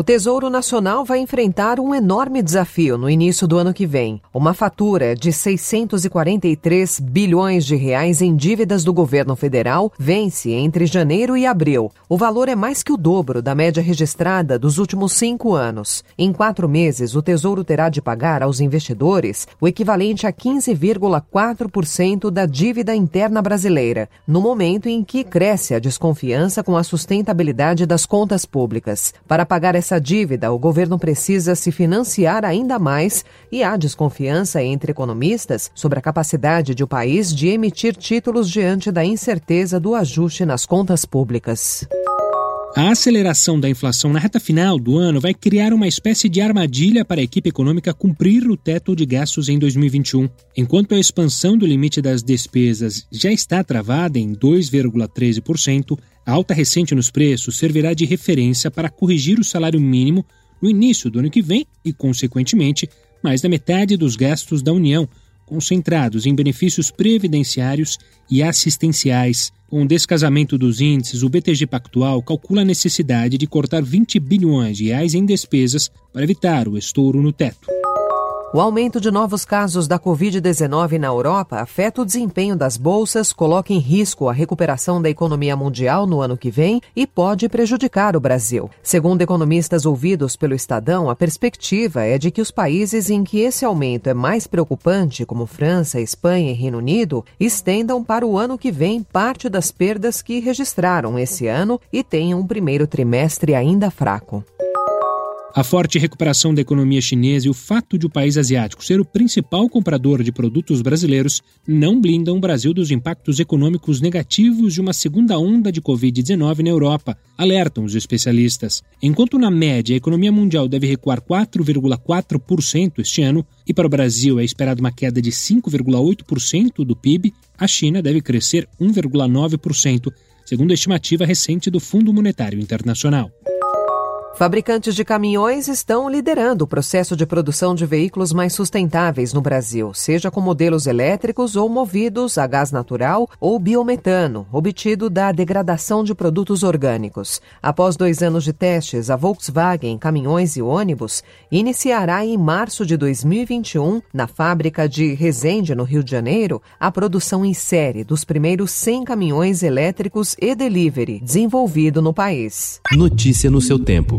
O Tesouro Nacional vai enfrentar um enorme desafio no início do ano que vem. Uma fatura de 643 bilhões de reais em dívidas do governo federal vence entre janeiro e abril. O valor é mais que o dobro da média registrada dos últimos cinco anos. Em quatro meses, o Tesouro terá de pagar aos investidores o equivalente a 15,4% da dívida interna brasileira, no momento em que cresce a desconfiança com a sustentabilidade das contas públicas. Para pagar essa essa dívida, o governo precisa se financiar ainda mais e há desconfiança entre economistas sobre a capacidade de o país de emitir títulos diante da incerteza do ajuste nas contas públicas. A aceleração da inflação na reta final do ano vai criar uma espécie de armadilha para a equipe econômica cumprir o teto de gastos em 2021. Enquanto a expansão do limite das despesas já está travada em 2,13%, a alta recente nos preços servirá de referência para corrigir o salário mínimo no início do ano que vem e, consequentemente, mais da metade dos gastos da União, concentrados em benefícios previdenciários e assistenciais. Com o descasamento dos índices, o BTG Pactual calcula a necessidade de cortar 20 bilhões de reais em despesas para evitar o estouro no teto. O aumento de novos casos da Covid-19 na Europa afeta o desempenho das bolsas, coloca em risco a recuperação da economia mundial no ano que vem e pode prejudicar o Brasil. Segundo economistas ouvidos pelo Estadão, a perspectiva é de que os países em que esse aumento é mais preocupante, como França, Espanha e Reino Unido, estendam para o ano que vem parte das perdas que registraram esse ano e tenham um primeiro trimestre ainda fraco. A forte recuperação da economia chinesa e o fato de o país asiático ser o principal comprador de produtos brasileiros não blindam o Brasil dos impactos econômicos negativos de uma segunda onda de Covid-19 na Europa, alertam os especialistas. Enquanto na média a economia mundial deve recuar 4,4% este ano e para o Brasil é esperada uma queda de 5,8% do PIB, a China deve crescer 1,9%, segundo a estimativa recente do Fundo Monetário Internacional. Fabricantes de caminhões estão liderando o processo de produção de veículos mais sustentáveis no Brasil, seja com modelos elétricos ou movidos a gás natural ou biometano, obtido da degradação de produtos orgânicos. Após dois anos de testes, a Volkswagen Caminhões e Ônibus iniciará em março de 2021, na fábrica de Resende, no Rio de Janeiro, a produção em série dos primeiros 100 caminhões elétricos e delivery desenvolvido no país. Notícia no seu tempo.